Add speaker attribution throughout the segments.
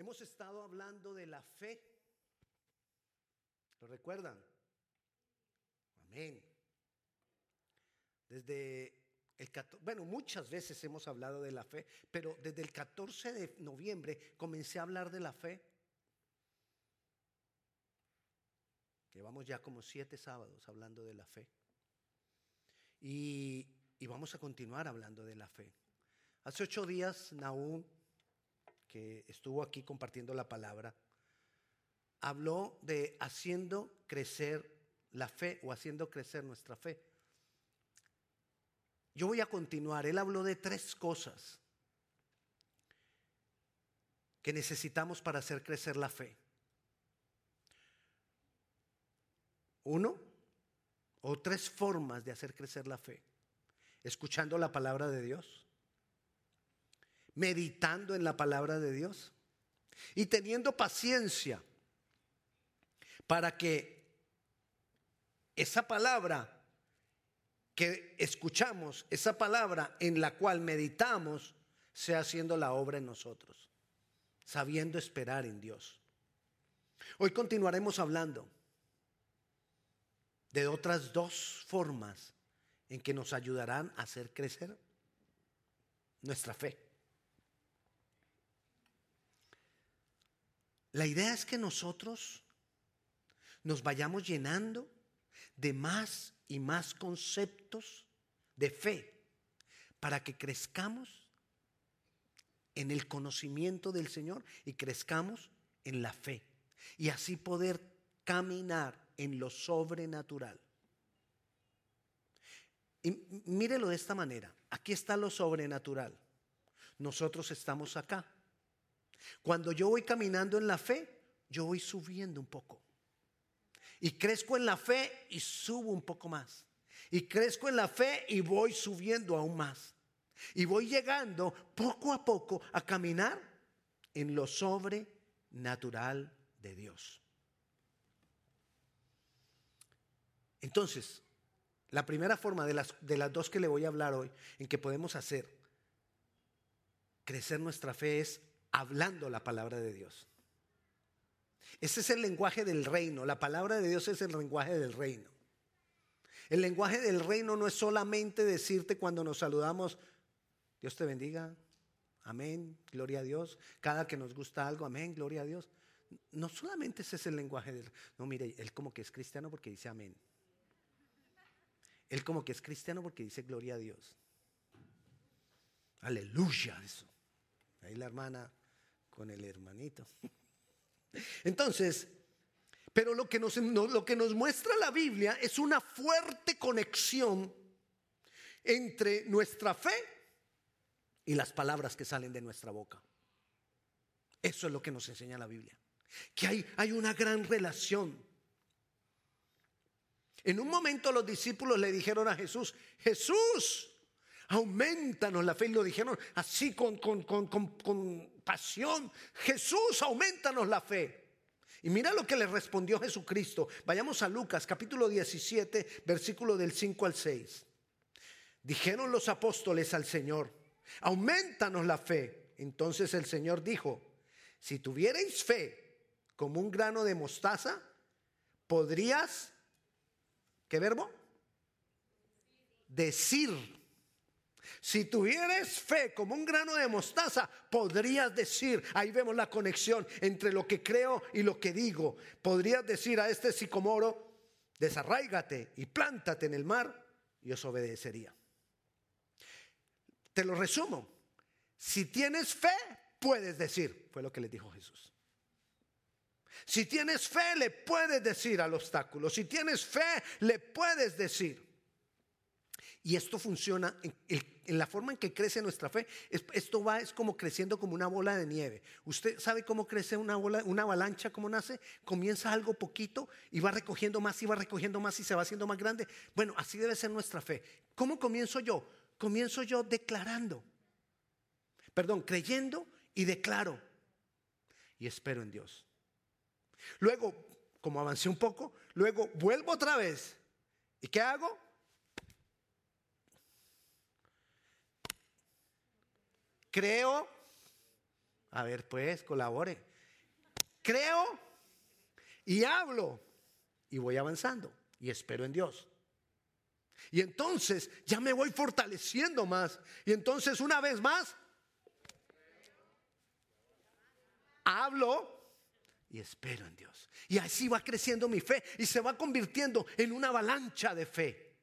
Speaker 1: Hemos estado hablando de la fe. ¿Lo recuerdan? Amén. Desde el bueno, muchas veces hemos hablado de la fe, pero desde el 14 de noviembre comencé a hablar de la fe. Llevamos ya como siete sábados hablando de la fe. Y, y vamos a continuar hablando de la fe. Hace ocho días, Naúm que estuvo aquí compartiendo la palabra, habló de haciendo crecer la fe o haciendo crecer nuestra fe. Yo voy a continuar. Él habló de tres cosas que necesitamos para hacer crecer la fe. Uno, o tres formas de hacer crecer la fe. Escuchando la palabra de Dios meditando en la palabra de Dios y teniendo paciencia para que esa palabra que escuchamos, esa palabra en la cual meditamos, sea haciendo la obra en nosotros, sabiendo esperar en Dios. Hoy continuaremos hablando de otras dos formas en que nos ayudarán a hacer crecer nuestra fe. La idea es que nosotros nos vayamos llenando de más y más conceptos de fe para que crezcamos en el conocimiento del Señor y crezcamos en la fe y así poder caminar en lo sobrenatural. Y mírelo de esta manera, aquí está lo sobrenatural, nosotros estamos acá. Cuando yo voy caminando en la fe, yo voy subiendo un poco. Y crezco en la fe y subo un poco más. Y crezco en la fe y voy subiendo aún más. Y voy llegando poco a poco a caminar en lo sobrenatural de Dios. Entonces, la primera forma de las, de las dos que le voy a hablar hoy en que podemos hacer crecer nuestra fe es hablando la palabra de Dios. Ese es el lenguaje del reino. La palabra de Dios es el lenguaje del reino. El lenguaje del reino no es solamente decirte cuando nos saludamos, Dios te bendiga, amén, gloria a Dios. Cada que nos gusta algo, amén, gloria a Dios. No solamente ese es el lenguaje del... No, mire, él como que es cristiano porque dice amén. Él como que es cristiano porque dice gloria a Dios. Aleluya, eso. Ahí la hermana con el hermanito. Entonces, pero lo que, nos, lo que nos muestra la Biblia es una fuerte conexión entre nuestra fe y las palabras que salen de nuestra boca. Eso es lo que nos enseña la Biblia. Que hay, hay una gran relación. En un momento los discípulos le dijeron a Jesús, Jesús, aumentanos la fe. Y lo dijeron así con, con, pasión. Jesús, aumentanos la fe. Y mira lo que le respondió Jesucristo. Vayamos a Lucas capítulo 17, versículo del 5 al 6. Dijeron los apóstoles al Señor, aumentanos la fe. Entonces el Señor dijo, si tuvierais fe como un grano de mostaza, podrías, ¿qué verbo? Decir si tuvieras fe como un grano de mostaza, podrías decir, ahí vemos la conexión entre lo que creo y lo que digo. Podrías decir a este sicomoro, desarráigate y plántate en el mar, y os obedecería. Te lo resumo. Si tienes fe, puedes decir, fue lo que le dijo Jesús. Si tienes fe, le puedes decir al obstáculo. Si tienes fe, le puedes decir. Y esto funciona en, la forma en que crece nuestra fe. esto va, es como creciendo como una bola de nieve. ¿Usted sabe cómo crece una bola, una avalancha, cómo nace? Comienza algo poquito y va recogiendo más y va recogiendo más y se va haciendo más grande. Bueno, así debe ser nuestra fe. ¿Cómo comienzo yo? Comienzo yo declarando. Perdón, creyendo y declaro. Y espero en Dios. Luego, como avancé un poco, luego vuelvo otra vez. ¿Y qué hago? Creo, a ver pues, colabore. creo y hablo y voy avanzando y espero en Dios. Y entonces ya me voy fortaleciendo más. Y entonces una vez más, hablo y espero en Dios. Y así va creciendo mi fe y se va convirtiendo en una avalancha de fe.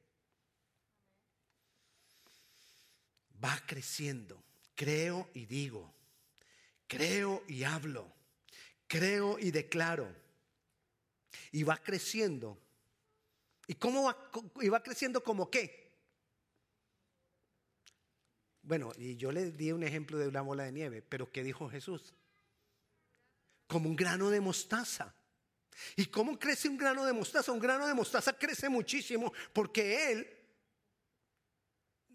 Speaker 1: Va creciendo. Creo y digo. Creo y hablo. Creo y declaro. Y va creciendo. ¿Y cómo va, y va creciendo como qué? Bueno, y yo le di un ejemplo de una bola de nieve, pero ¿qué dijo Jesús? como un grano de mostaza. ¿Y cómo crece un grano de mostaza? Un grano de mostaza crece muchísimo porque Él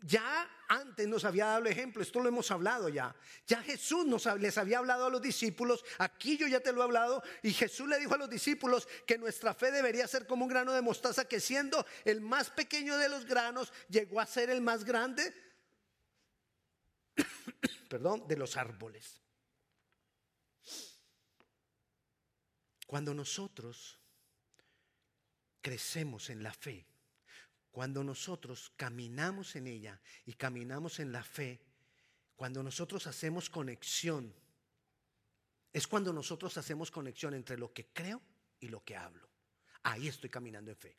Speaker 1: ya antes nos había dado el ejemplo, esto lo hemos hablado ya. Ya Jesús nos, les había hablado a los discípulos, aquí yo ya te lo he hablado, y Jesús le dijo a los discípulos que nuestra fe debería ser como un grano de mostaza que siendo el más pequeño de los granos llegó a ser el más grande, perdón, de los árboles. Cuando nosotros crecemos en la fe, cuando nosotros caminamos en ella y caminamos en la fe, cuando nosotros hacemos conexión, es cuando nosotros hacemos conexión entre lo que creo y lo que hablo. Ahí estoy caminando en fe.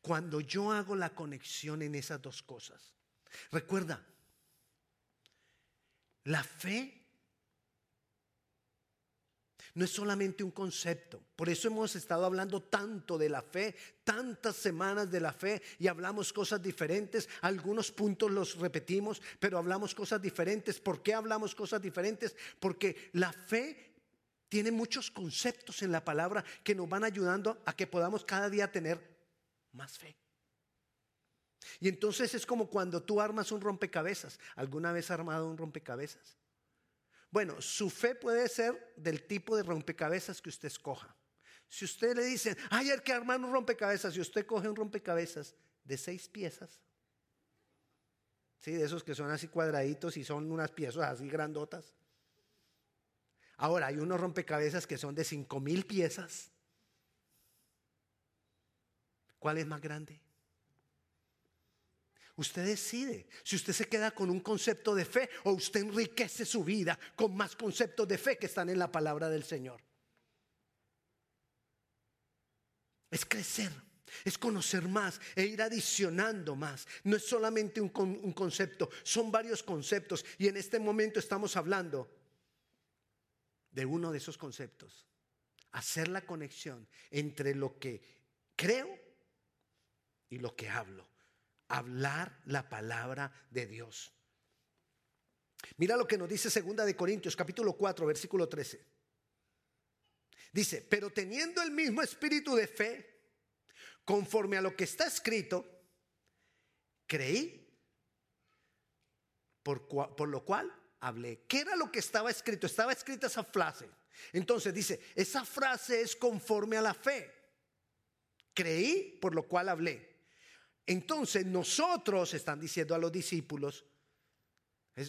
Speaker 1: Cuando yo hago la conexión en esas dos cosas. Recuerda, la fe no es solamente un concepto. Por eso hemos estado hablando tanto de la fe, tantas semanas de la fe y hablamos cosas diferentes. Algunos puntos los repetimos, pero hablamos cosas diferentes. ¿Por qué hablamos cosas diferentes? Porque la fe tiene muchos conceptos en la palabra que nos van ayudando a que podamos cada día tener más fe. Y entonces es como cuando tú armas un rompecabezas. ¿Alguna vez has armado un rompecabezas? Bueno, su fe puede ser del tipo de rompecabezas que usted escoja. Si usted le dice, hay que armar un rompecabezas y usted coge un rompecabezas de seis piezas, ¿sí? de esos que son así cuadraditos y son unas piezas así grandotas. Ahora, hay unos rompecabezas que son de cinco mil piezas. ¿Cuál es más grande? Usted decide si usted se queda con un concepto de fe o usted enriquece su vida con más conceptos de fe que están en la palabra del Señor. Es crecer, es conocer más e ir adicionando más. No es solamente un, un concepto, son varios conceptos y en este momento estamos hablando de uno de esos conceptos. Hacer la conexión entre lo que creo y lo que hablo hablar la palabra de Dios. Mira lo que nos dice segunda de Corintios capítulo 4 versículo 13. Dice, pero teniendo el mismo espíritu de fe, conforme a lo que está escrito, creí, por, por lo cual hablé. ¿Qué era lo que estaba escrito? Estaba escrita esa frase. Entonces dice, esa frase es conforme a la fe. Creí, por lo cual hablé. Entonces nosotros, están diciendo a los discípulos,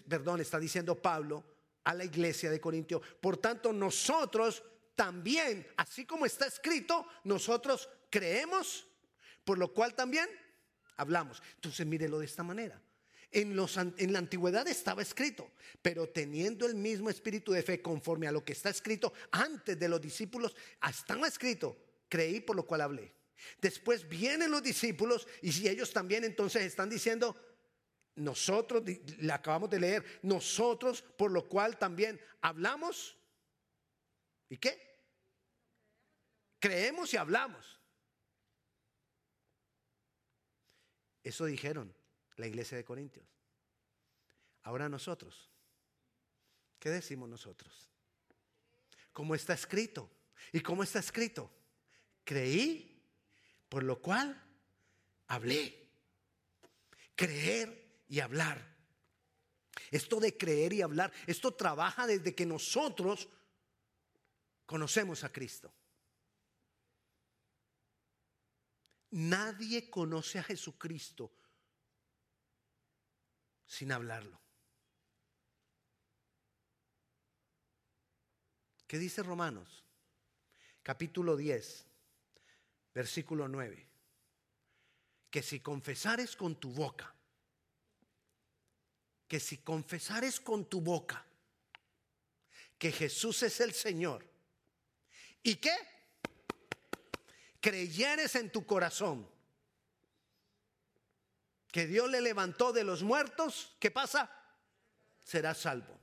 Speaker 1: perdón, está diciendo Pablo a la iglesia de Corintio, por tanto nosotros también, así como está escrito, nosotros creemos, por lo cual también hablamos. Entonces mírelo de esta manera. En, en, la antigüedad estaba escrito, pero teniendo el mismo espíritu de fe conforme a lo que está escrito antes de los discípulos, estaba escrito, creí por lo cual hablé. Después vienen los discípulos y si ellos también entonces están diciendo, nosotros, le acabamos de leer, nosotros por lo cual también hablamos. ¿Y qué? Creemos y hablamos. Eso dijeron la iglesia de Corintios. Ahora nosotros, ¿qué decimos nosotros? ¿Cómo está escrito? ¿Y cómo está escrito? Creí por lo cual hablé. Creer y hablar. Esto de creer y hablar, esto trabaja desde que nosotros conocemos a Cristo. Nadie conoce a Jesucristo sin hablarlo. ¿Qué dice Romanos? Capítulo 10, versículo 9. Que si confesares con tu boca, que si confesares con tu boca que Jesús es el Señor, ¿y qué? Creyeres en tu corazón que Dios le levantó de los muertos, ¿qué pasa? Será salvo.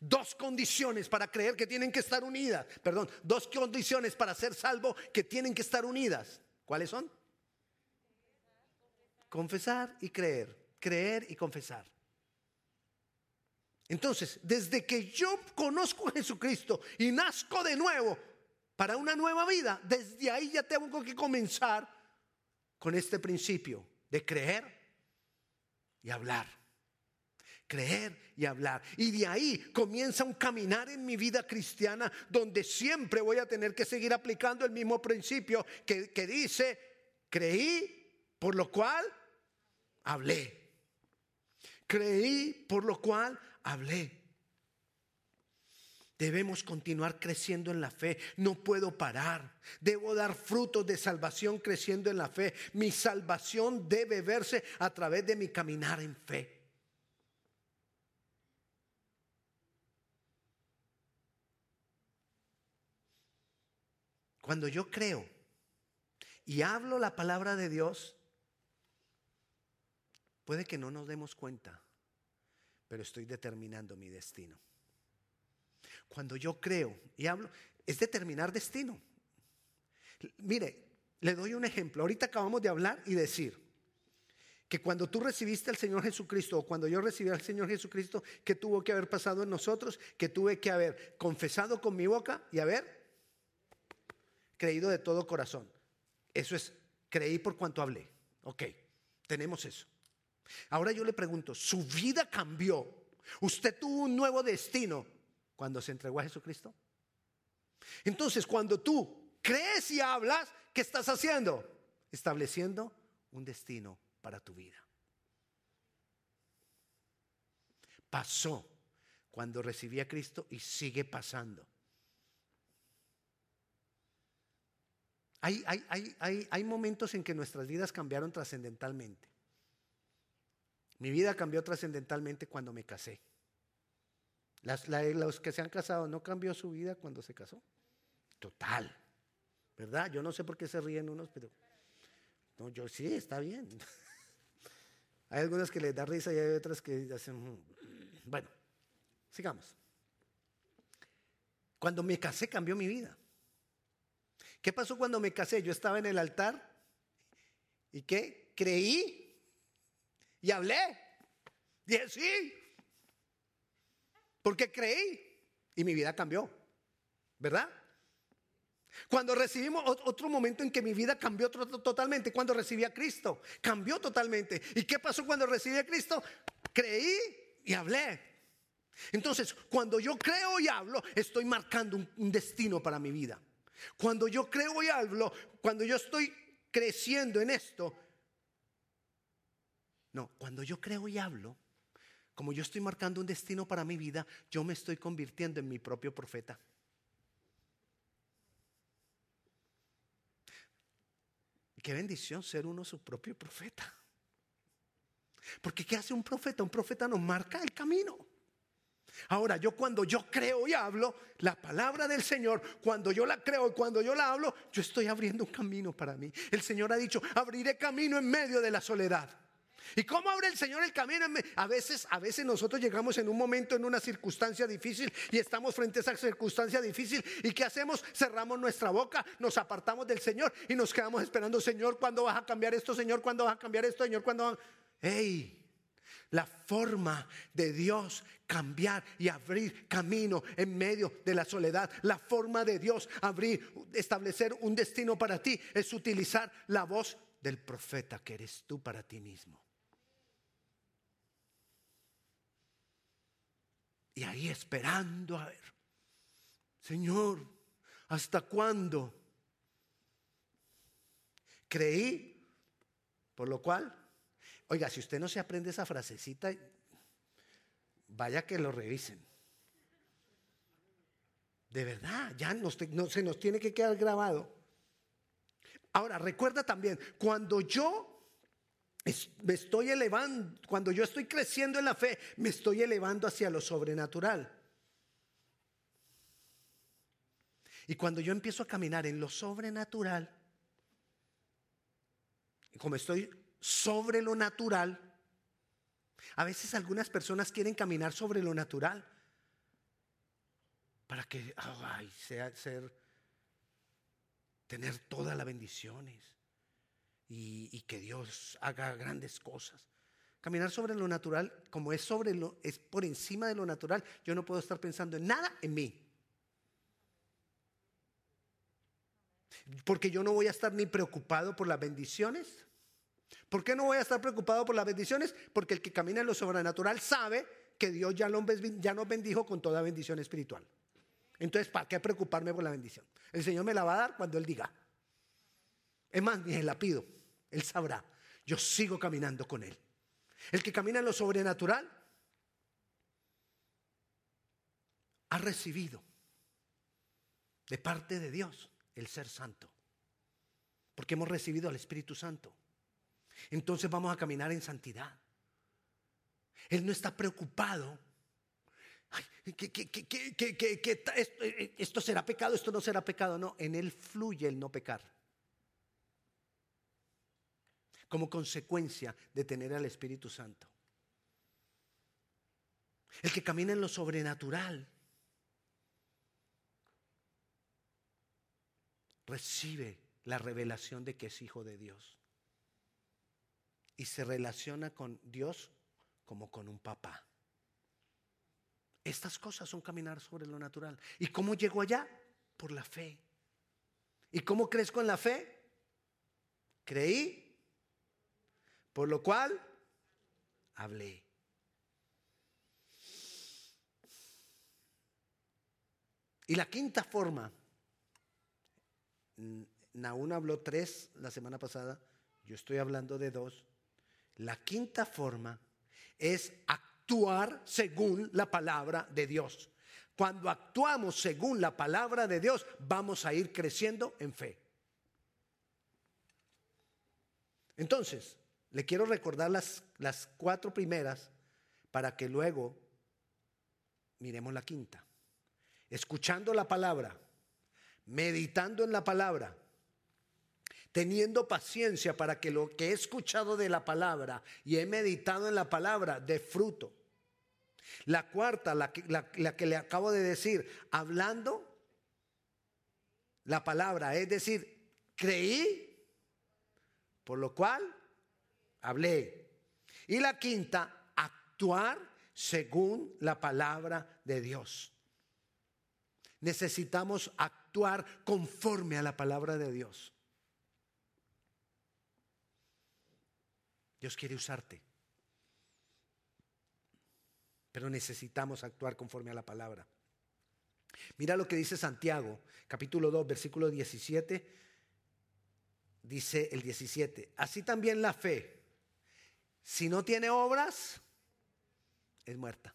Speaker 1: Dos condiciones para creer que tienen que estar unidas. Perdón, dos condiciones para ser salvo que tienen que estar unidas. ¿Cuáles son? Confesar y creer. Creer y confesar. Entonces, desde que yo conozco a Jesucristo y nazco de nuevo para una nueva vida, desde ahí ya tengo que comenzar con este principio de creer y hablar. Creer y hablar. Y de ahí comienza un caminar en mi vida cristiana donde siempre voy a tener que seguir aplicando el mismo principio que, que dice, creí, por lo cual hablé. Creí, por lo cual hablé. Debemos continuar creciendo en la fe. No puedo parar. Debo dar frutos de salvación creciendo en la fe. Mi salvación debe verse a través de mi caminar en fe. Cuando yo creo y hablo la palabra de Dios, puede que no nos demos cuenta, pero estoy determinando mi destino. Cuando yo creo y hablo, es determinar destino. Mire, le doy un ejemplo. Ahorita acabamos de hablar y decir que cuando tú recibiste al Señor Jesucristo o cuando yo recibí al Señor Jesucristo, que tuvo que haber pasado en nosotros, que tuve que haber confesado con mi boca y haber creído de todo corazón. Eso es, creí por cuanto hablé. Ok, tenemos eso. Ahora yo le pregunto, ¿su vida cambió? ¿Usted tuvo un nuevo destino cuando se entregó a Jesucristo? Entonces, cuando tú crees y hablas, ¿qué estás haciendo? Estableciendo un destino para tu vida. Pasó cuando recibí a Cristo y sigue pasando. Hay, momentos en que nuestras vidas cambiaron trascendentalmente. Mi vida cambió trascendentalmente cuando me casé. los que se han casado, ¿no cambió su vida cuando se casó? Total. ¿Verdad? Yo no sé por qué se ríen unos, pero... No, yo sí, está bien. hay algunas que les da risa y hay otras que hacen... Mm". Bueno, sigamos. Cuando me casé cambió mi vida. ¿Qué pasó cuando me casé? Yo estaba en el altar y ¿qué? Creí y hablé. Dije, sí. Porque creí y mi vida cambió. ¿Verdad? Cuando recibimos otro momento en que mi vida cambió totalmente, cuando recibí a Cristo, cambió totalmente. ¿Y qué pasó cuando recibí a Cristo? Creí y hablé. Entonces, cuando yo creo y hablo, estoy marcando un destino para mi vida. Cuando yo creo y hablo, cuando yo estoy creciendo en esto, no, cuando yo creo y hablo, como yo estoy marcando un destino para mi vida, yo me estoy convirtiendo en mi propio profeta. Qué bendición ser uno su propio profeta. Porque ¿qué hace un profeta? Un profeta nos marca el camino. Ahora, yo cuando yo creo y hablo la palabra del Señor, cuando yo la creo y cuando yo la hablo, yo estoy abriendo un camino para mí. El Señor ha dicho, abriré camino en medio de la soledad. ¿Y cómo abre el Señor el camino? A veces, a veces nosotros llegamos en un momento, en una circunstancia difícil y estamos frente a esa circunstancia difícil. ¿Y qué hacemos? Cerramos nuestra boca, nos apartamos del Señor y nos quedamos esperando, Señor, ¿cuándo vas a cambiar esto? Señor, ¿cuándo vas a cambiar esto? Señor, ¿cuándo? ¡Ey! La forma de Dios cambiar y abrir camino en medio de la soledad. La forma de Dios abrir, establecer un destino para ti es utilizar la voz del profeta que eres tú para ti mismo. Y ahí esperando a ver, Señor, ¿hasta cuándo? Creí, por lo cual, oiga, si usted no se aprende esa frasecita, vaya que lo revisen. De verdad, ya se nos tiene que quedar grabado. Ahora, recuerda también, cuando yo me estoy elevando, cuando yo estoy creciendo en la fe, me estoy elevando hacia lo sobrenatural. Y cuando yo empiezo a caminar en lo sobrenatural, como estoy sobre lo natural, a veces algunas personas quieren caminar sobre lo natural para que ay, sea ser tener todas las bendiciones y, que Dios haga grandes cosas. Caminar sobre lo natural, como es sobre lo, es por encima de lo natural, yo no puedo estar pensando en nada en mí. Porque yo no voy a estar ni preocupado por las bendiciones. ¿Por qué no voy a estar preocupado por las bendiciones? Porque el que camina en lo sobrenatural sabe que Dios ya, ya nos bendijo con toda bendición espiritual. Entonces, ¿para qué preocuparme por la bendición? El Señor me la va a dar cuando Él diga. Es más, ni la pido. Él sabrá. Yo sigo caminando con Él. El que camina en lo sobrenatural ha recibido de parte de Dios el ser santo. Porque hemos recibido al Espíritu Santo. Entonces vamos a caminar en santidad. Él no está preocupado esto será pecado, esto no será pecado. No, en Él fluye el no pecar. Como consecuencia de tener al Espíritu Santo. El que camina en lo sobrenatural recibe la revelación de que es hijo de Dios. Y se relaciona con Dios como con un papá. Estas cosas son caminar sobre lo natural. ¿Y cómo llego allá? Por la fe. ¿Y cómo crezco en la fe? Creí, por lo cual hablé. Y la quinta forma, Naún habló tres la semana pasada, yo estoy hablando de dos. La quinta forma es actuar según la palabra de Dios. Cuando actuamos según la palabra de Dios, vamos a ir creciendo en fe. Entonces, le quiero recordar las, las cuatro primeras para que luego miremos la quinta. Escuchando la palabra, meditando en la palabra, teniendo paciencia para que lo que he escuchado de la palabra y he meditado en la palabra dé fruto. La cuarta, la que, la, que le acabo de decir, hablando la palabra, es decir, creí, por lo cual hablé. Y la quinta, actuar según la palabra de Dios. Necesitamos actuar conforme a la palabra de Dios. Dios quiere usarte. Pero necesitamos actuar conforme a la palabra. Mira lo que dice Santiago, capítulo 2, versículo 17. Dice el 17, así también la fe, si no tiene obras, es muerta.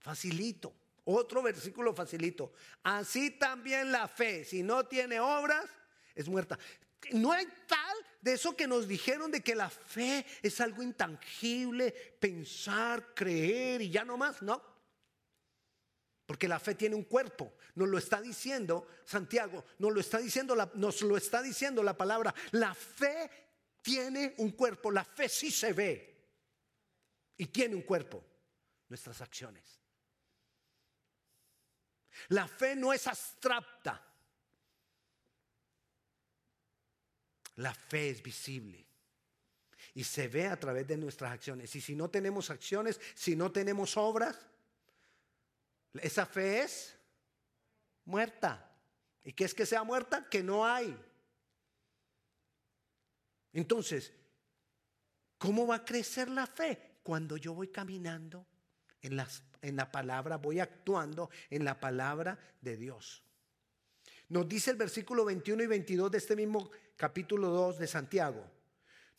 Speaker 1: Facilito. Otro versículo facilito. Así también la fe, si no tiene obras, es muerta. No hay de eso que nos dijeron de que la fe es algo intangible, pensar, creer y ya no más, no. Porque la fe tiene un cuerpo, nos lo está diciendo Santiago, nos lo está diciendo la, nos lo está diciendo la palabra. La fe tiene un cuerpo, la fe sí se ve y tiene un cuerpo, nuestras acciones. La fe no es abstracta. La fe es visible y se ve a través de nuestras acciones. Y si no tenemos acciones, si no tenemos obras, esa fe es muerta. ¿Y qué es que sea muerta? Que no hay. Entonces, ¿cómo va a crecer la fe? Cuando yo voy caminando en, la palabra, voy actuando en la palabra de Dios. Nos dice el versículo 21 y 22 de este mismo capítulo 2 de Santiago.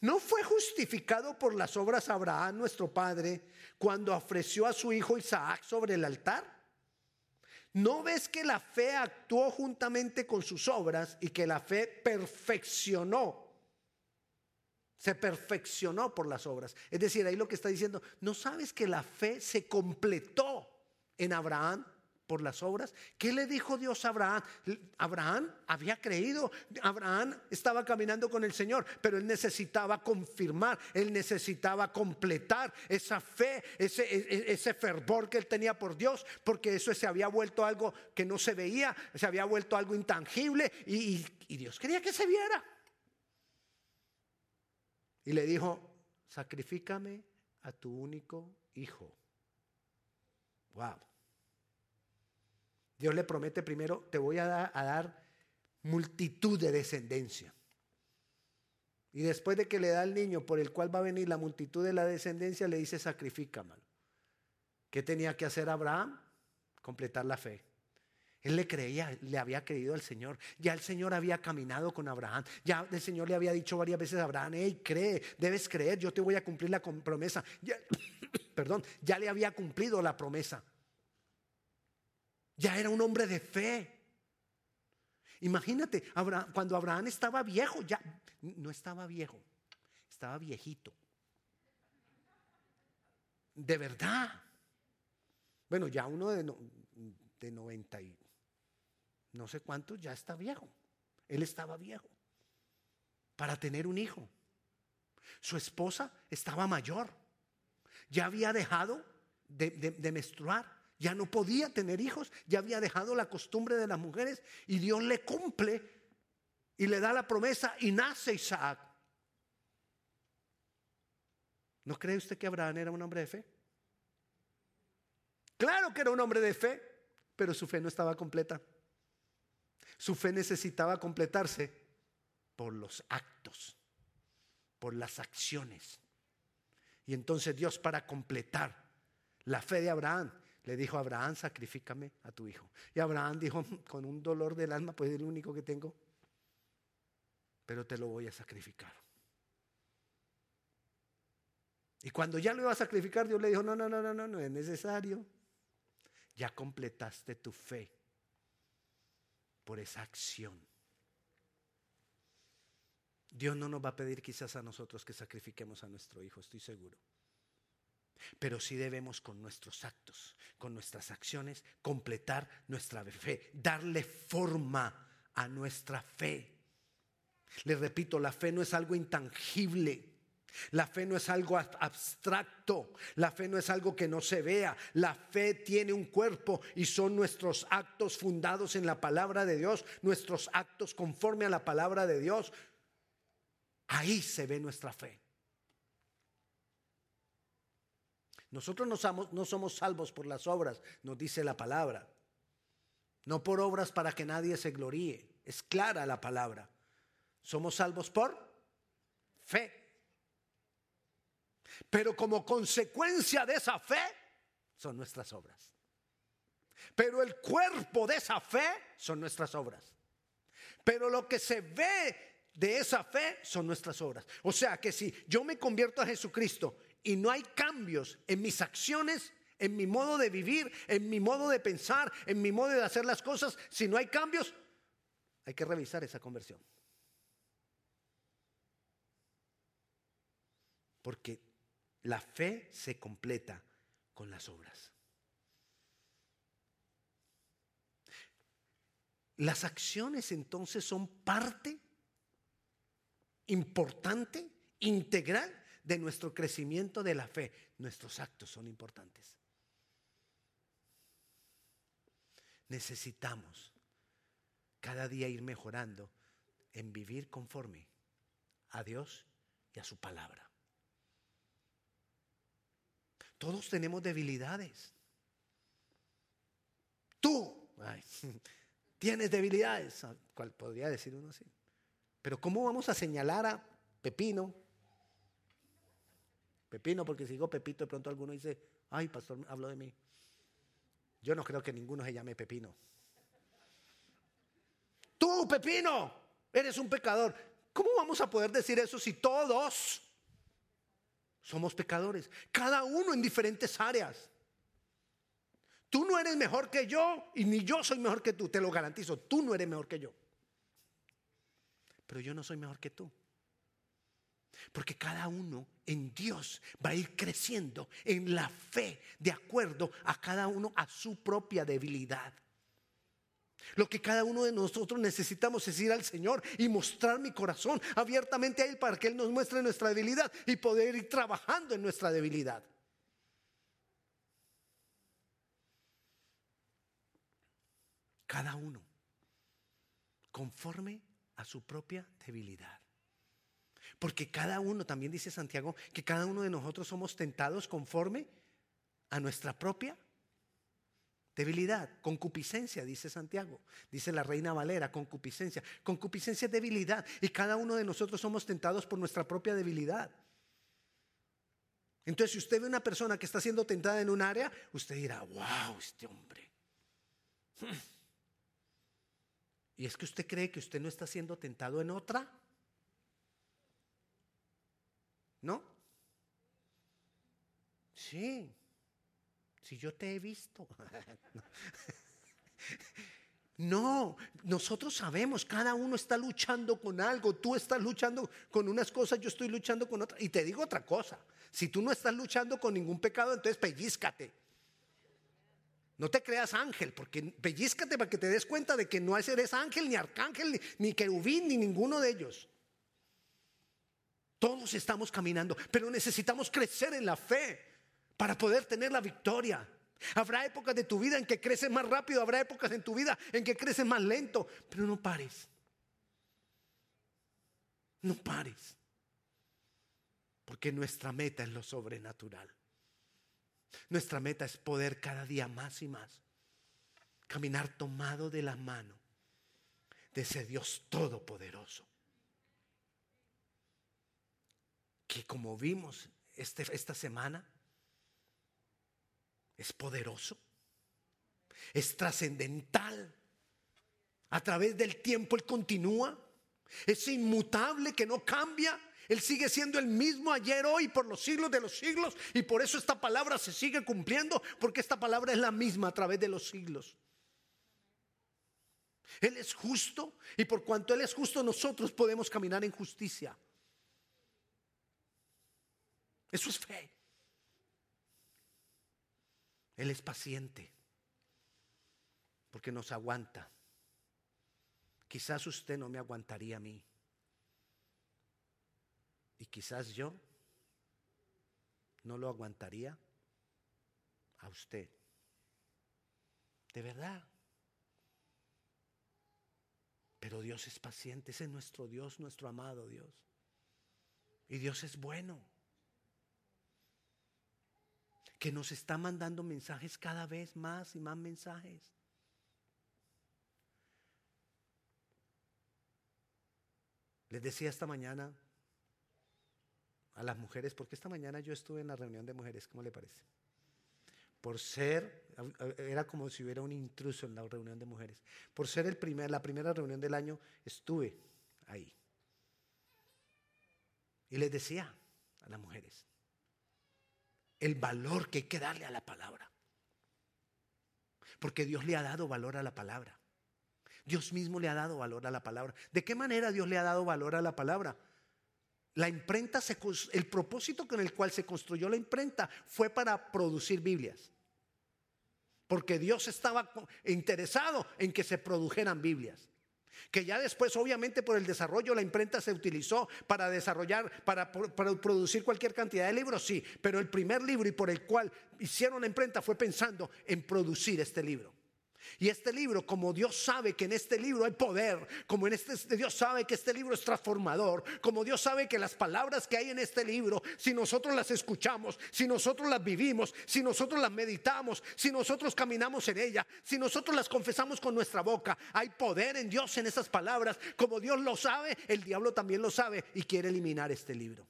Speaker 1: ¿No fue justificado por las obras Abraham, nuestro padre, cuando ofreció a su hijo Isaac sobre el altar? ¿No ves que la fe actuó juntamente con sus obras y que la fe perfeccionó? Se perfeccionó por las obras. Es decir, ahí lo que está diciendo, ¿no sabes que la fe se completó en Abraham? Por las obras. ¿Qué le dijo Dios a Abraham? Abraham había creído, Abraham estaba caminando con el Señor, pero él necesitaba confirmar, él necesitaba completar esa fe, ese, e, e, ese fervor que él tenía por Dios, porque eso se había vuelto algo que no se veía, se había vuelto algo intangible y, y Dios quería que se viera. Y le dijo, sacrifícame a tu único hijo. Wow. Dios le promete primero, te voy a dar, multitud de descendencia. Y después de que le da al niño por el cual va a venir la multitud de la descendencia, le dice, sacrifícamelo. ¿Qué tenía que hacer Abraham? Completar la fe. Él le creía, le había creído al Señor. Ya el Señor había caminado con Abraham. Ya el Señor le había dicho varias veces a Abraham, hey, cree, debes creer, yo te voy a cumplir la promesa. perdón, ya le había cumplido la promesa. Ya era un hombre de fe. Imagínate, cuando Abraham estaba viejo, ya no estaba viejo, estaba viejito. De verdad. Bueno, ya uno de, de 90 y no sé cuántos ya está viejo. Él estaba viejo para tener un hijo. Su esposa estaba mayor. Ya había dejado de menstruar ya no podía tener hijos, ya había dejado la costumbre de las mujeres y Dios le cumple y le da la promesa y nace Isaac. ¿No cree usted que Abraham era un hombre de fe? Claro que era un hombre de fe, pero su fe no estaba completa. Su fe necesitaba completarse por los actos, por las acciones. Y entonces Dios para completar la fe de Abraham le dijo a Abraham, sacrifícame a tu hijo. Y Abraham dijo, con un dolor del alma, pues es el único que tengo, pero te lo voy a sacrificar. Y cuando ya lo iba a sacrificar, Dios le dijo, no, no, no, no, no, no es necesario. Ya completaste tu fe por esa acción. Dios no nos va a pedir quizás a nosotros que sacrifiquemos a nuestro hijo, estoy seguro. Pero sí debemos con nuestros actos, con nuestras acciones, completar nuestra fe, darle forma a nuestra fe. Les repito, la fe no es algo intangible. La fe no es algo abstracto, la fe no es algo que no se vea, la fe tiene un cuerpo y son nuestros actos fundados en la palabra de Dios, nuestros actos conforme a la palabra de Dios. Ahí se ve nuestra fe. Nosotros no somos, salvos por las obras, nos dice la palabra. No por obras para que nadie se gloríe. Es clara la palabra. Somos salvos por fe. Pero como consecuencia de esa fe son nuestras obras. Pero el cuerpo de esa fe son nuestras obras. Pero lo que se ve de esa fe son nuestras obras. O sea que si yo me convierto a Jesucristo y no hay cambios en mis acciones, en mi modo de vivir, en mi modo de pensar, en mi modo de hacer las cosas, si no hay cambios, hay que revisar esa conversión. Porque la fe se completa con las obras. Las acciones entonces son parte importante, integral de nuestro crecimiento de la fe. Nuestros actos son importantes. Necesitamos cada día ir mejorando en vivir conforme a Dios y a su palabra. Todos tenemos debilidades. Tú tienes debilidades, cual podría decir uno así. Pero ¿cómo vamos a señalar a Pepino Pepino, porque si digo Pepito, de pronto alguno dice, ay, pastor, habló de mí. Yo no creo que ninguno se llame Pepino. Tú, Pepino, eres un pecador. ¿Cómo vamos a poder decir eso si todos somos pecadores? Cada uno en diferentes áreas. Tú no eres mejor que yo y ni yo soy mejor que tú, te lo garantizo. Tú no eres mejor que yo. Pero yo no soy mejor que tú. Porque cada uno en Dios va a ir creciendo en la fe de acuerdo a cada uno a su propia debilidad. Lo que cada uno de nosotros necesitamos es ir al Señor y mostrar mi corazón abiertamente a Él para que Él nos muestre nuestra debilidad y poder ir trabajando en nuestra debilidad. Cada uno conforme a su propia debilidad. Porque cada uno, también dice Santiago, que cada uno de nosotros somos tentados conforme a nuestra propia debilidad. Concupiscencia, dice Santiago. Dice la reina Valera, concupiscencia. Concupiscencia es debilidad. Y cada uno de nosotros somos tentados por nuestra propia debilidad. Entonces, si usted ve una persona que está siendo tentada en un área, usted dirá, wow, este hombre. Y es que usted cree que usted no está siendo tentado en otra. ¿No? Sí. Si yo te he visto. No, nosotros sabemos, cada uno está luchando con algo, tú estás luchando con unas cosas, yo estoy luchando con otras. Y te digo otra cosa, si tú no estás luchando con ningún pecado, entonces pellizcate. No te creas ángel, porque pellizcate para que te des cuenta de que no eres ángel, ni arcángel, ni, ni querubín, ni ninguno de ellos. Todos estamos caminando, pero necesitamos crecer en la fe para poder tener la victoria. Habrá épocas de tu vida en que creces más rápido, habrá épocas en tu vida en que creces más lento, pero no pares. No pares. Porque nuestra meta es lo sobrenatural. Nuestra meta es poder cada día más y más caminar tomado de la mano de ese Dios todopoderoso que como vimos este, esta semana, es poderoso, es trascendental. A través del tiempo Él continúa, es inmutable que no cambia. Él sigue siendo el mismo ayer, hoy, por los siglos de los siglos. Y por eso esta palabra se sigue cumpliendo, porque esta palabra es la misma a través de los siglos. Él es justo y por cuanto Él es justo, nosotros podemos caminar en justicia. Eso es fe. Él es paciente porque nos aguanta. Quizás usted no me aguantaría a mí. Y quizás yo no lo aguantaría a usted. De verdad. Pero Dios es paciente, ese es nuestro Dios, nuestro amado Dios. Y Dios es bueno que nos está mandando mensajes cada vez más y más mensajes. Les decía esta mañana a las mujeres, porque esta mañana yo estuve en la reunión de mujeres, ¿cómo le parece? Por ser, era como si hubiera un intruso en la reunión de mujeres. Por ser el primer, la primera reunión del año, estuve ahí. Y les decía a las mujeres, el valor que hay que darle a la palabra. Porque Dios le ha dado valor a la palabra. Dios mismo le ha dado valor a la palabra. ¿De qué manera Dios le ha dado valor a la palabra? La imprenta, el propósito con el cual se construyó la imprenta fue para producir Biblias. Porque Dios estaba interesado en que se produjeran Biblias que ya después obviamente por el desarrollo la imprenta se utilizó para desarrollar, para, producir cualquier cantidad de libros, sí, pero el primer libro y por el cual hicieron la imprenta fue pensando en producir este libro. Y este libro, como Dios sabe que en este libro hay poder, como en este Dios sabe que este libro es transformador, como Dios sabe que las palabras que hay en este libro, si nosotros las escuchamos, si nosotros las vivimos, si nosotros las meditamos, si nosotros caminamos en ella, si nosotros las confesamos con nuestra boca, hay poder en Dios en esas palabras. Como Dios lo sabe, el diablo también lo sabe y quiere eliminar este libro.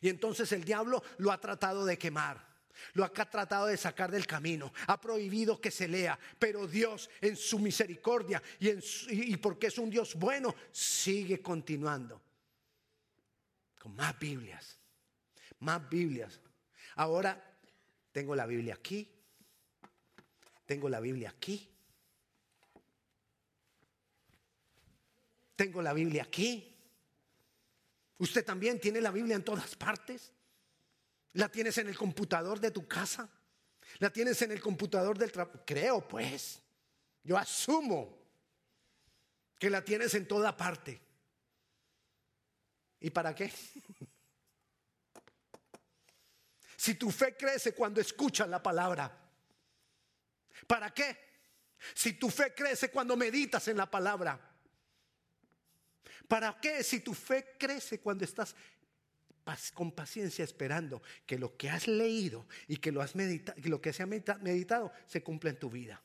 Speaker 1: Y entonces el diablo lo ha tratado de quemar. Lo ha tratado de sacar del camino, ha prohibido que se lea, pero Dios en su misericordia y, porque es un Dios bueno, sigue continuando con más Biblias, más Biblias. Ahora tengo la Biblia aquí, Tengo la Biblia aquí. Tengo la Biblia aquí. Usted también tiene la Biblia en todas partes. La tienes en el computador de tu casa. La tienes en el computador del trabajo. Creo, pues. Yo asumo que la tienes en toda parte. ¿Y para qué? si tu fe crece cuando escuchas la palabra, ¿para qué? Si tu fe crece cuando meditas en la palabra, ¿para qué? Si tu fe crece cuando estás con paciencia esperando que lo que has leído y que lo, has meditado, lo que se ha meditado se cumpla en tu vida.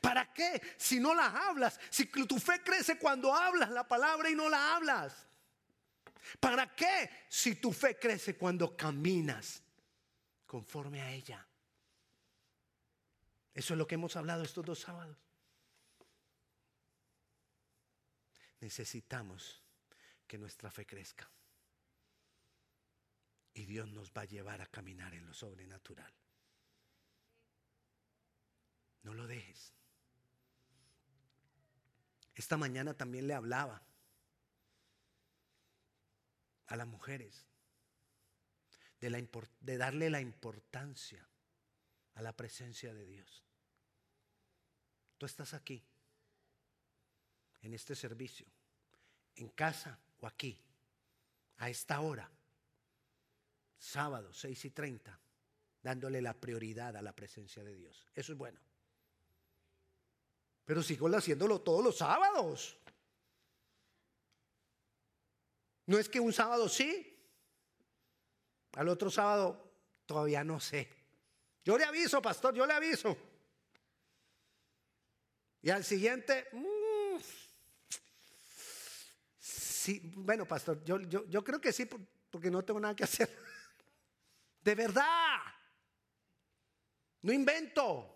Speaker 1: ¿Para qué? Si no las hablas, si tu fe crece cuando hablas la palabra y no la hablas. ¿Para qué? Si tu fe crece cuando caminas conforme a ella. Eso es lo que hemos hablado estos dos sábados. Necesitamos que nuestra fe crezca. Y Dios nos va a llevar a caminar en lo sobrenatural. No lo dejes. Esta mañana también le hablaba a las mujeres de, la, de darle la importancia a la presencia de Dios. Tú estás aquí, en este servicio, en casa o aquí, a esta hora, sábado 6 y 30, dándole la prioridad a la presencia de Dios. Eso es bueno. Pero sigo haciéndolo todos los sábados. No es que un sábado sí, al otro sábado todavía no sé. Yo le aviso, pastor, yo le aviso. Y al siguiente, mm, bueno, pastor, yo, yo, yo creo que sí, porque no tengo nada que hacer. De verdad. No invento.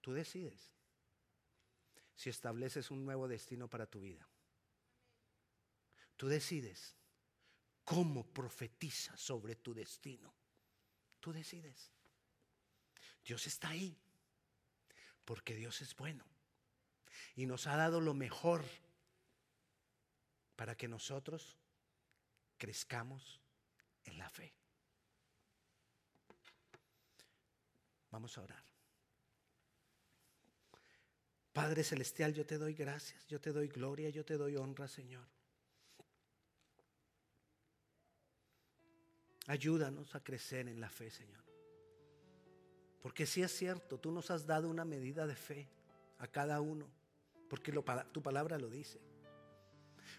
Speaker 1: Tú decides si estableces un nuevo destino para tu vida. Tú decides cómo profetizas sobre tu destino. Tú decides. Dios está ahí porque Dios es bueno y nos ha dado lo mejor para que nosotros crezcamos en la fe. Vamos a orar. Padre Celestial, yo te doy gracias, yo te doy gloria, yo te doy honra, Señor. Ayúdanos a crecer en la fe, Señor. Porque si es cierto, tú nos has dado una medida de fe a cada uno, porque tu palabra lo dice.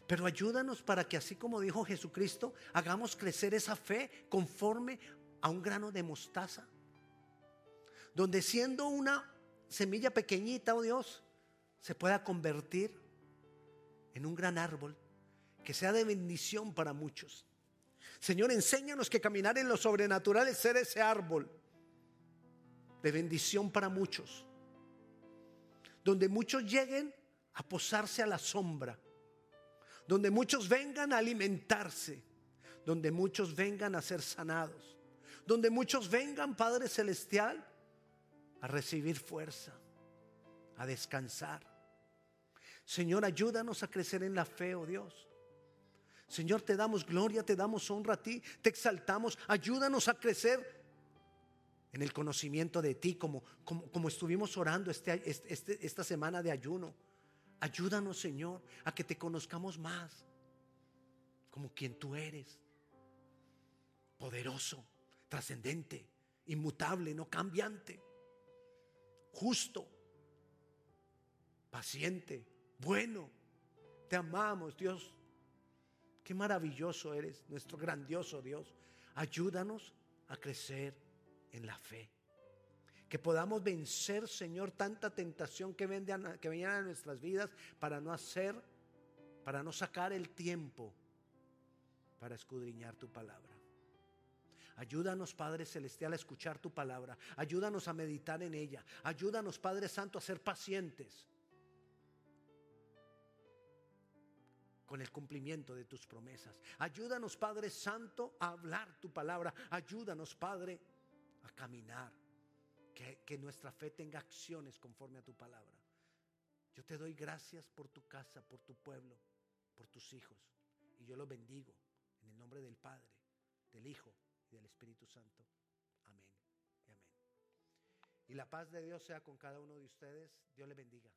Speaker 1: Pero ayúdanos para que así como dijo Jesucristo, hagamos crecer esa fe conforme a un grano de mostaza. Donde siendo una semilla pequeñita, oh Dios, se pueda convertir en un gran árbol que sea de bendición para muchos. Señor, enséñanos que caminar en lo sobrenatural es ser ese árbol de bendición para muchos. Donde muchos lleguen a posarse a la sombra. Donde muchos vengan a alimentarse. Donde muchos vengan a ser sanados. Donde muchos vengan, Padre Celestial, a recibir fuerza, a descansar. Señor, ayúdanos a crecer en la fe, oh Dios. Señor, te damos gloria, te damos honra a ti, te exaltamos, ayúdanos a crecer en el conocimiento de ti, como, como, estuvimos orando este, este, esta semana de ayuno. Ayúdanos, Señor, a que te conozcamos más como quien tú eres, poderoso, trascendente, inmutable, no cambiante justo, paciente, bueno. Te amamos, Dios. Qué maravilloso eres, nuestro grandioso Dios. Ayúdanos a crecer en la fe. Que podamos vencer, Señor, tanta tentación que, vengan, que a nuestras vidas para no hacer, para no sacar el tiempo para escudriñar tu palabra. Ayúdanos, Padre Celestial, a escuchar tu palabra. Ayúdanos a meditar en ella. Ayúdanos, Padre Santo, a ser pacientes. con el cumplimiento de tus promesas. Ayúdanos, Padre Santo, a hablar tu palabra. Ayúdanos, Padre, a caminar. Que, nuestra fe tenga acciones conforme a tu palabra. Yo te doy gracias por tu casa, por tu pueblo, por tus hijos. Y yo los bendigo en el nombre del Padre, del Hijo y del Espíritu Santo. Amén y amén. Y la paz de Dios sea con cada uno de ustedes. Dios le bendiga.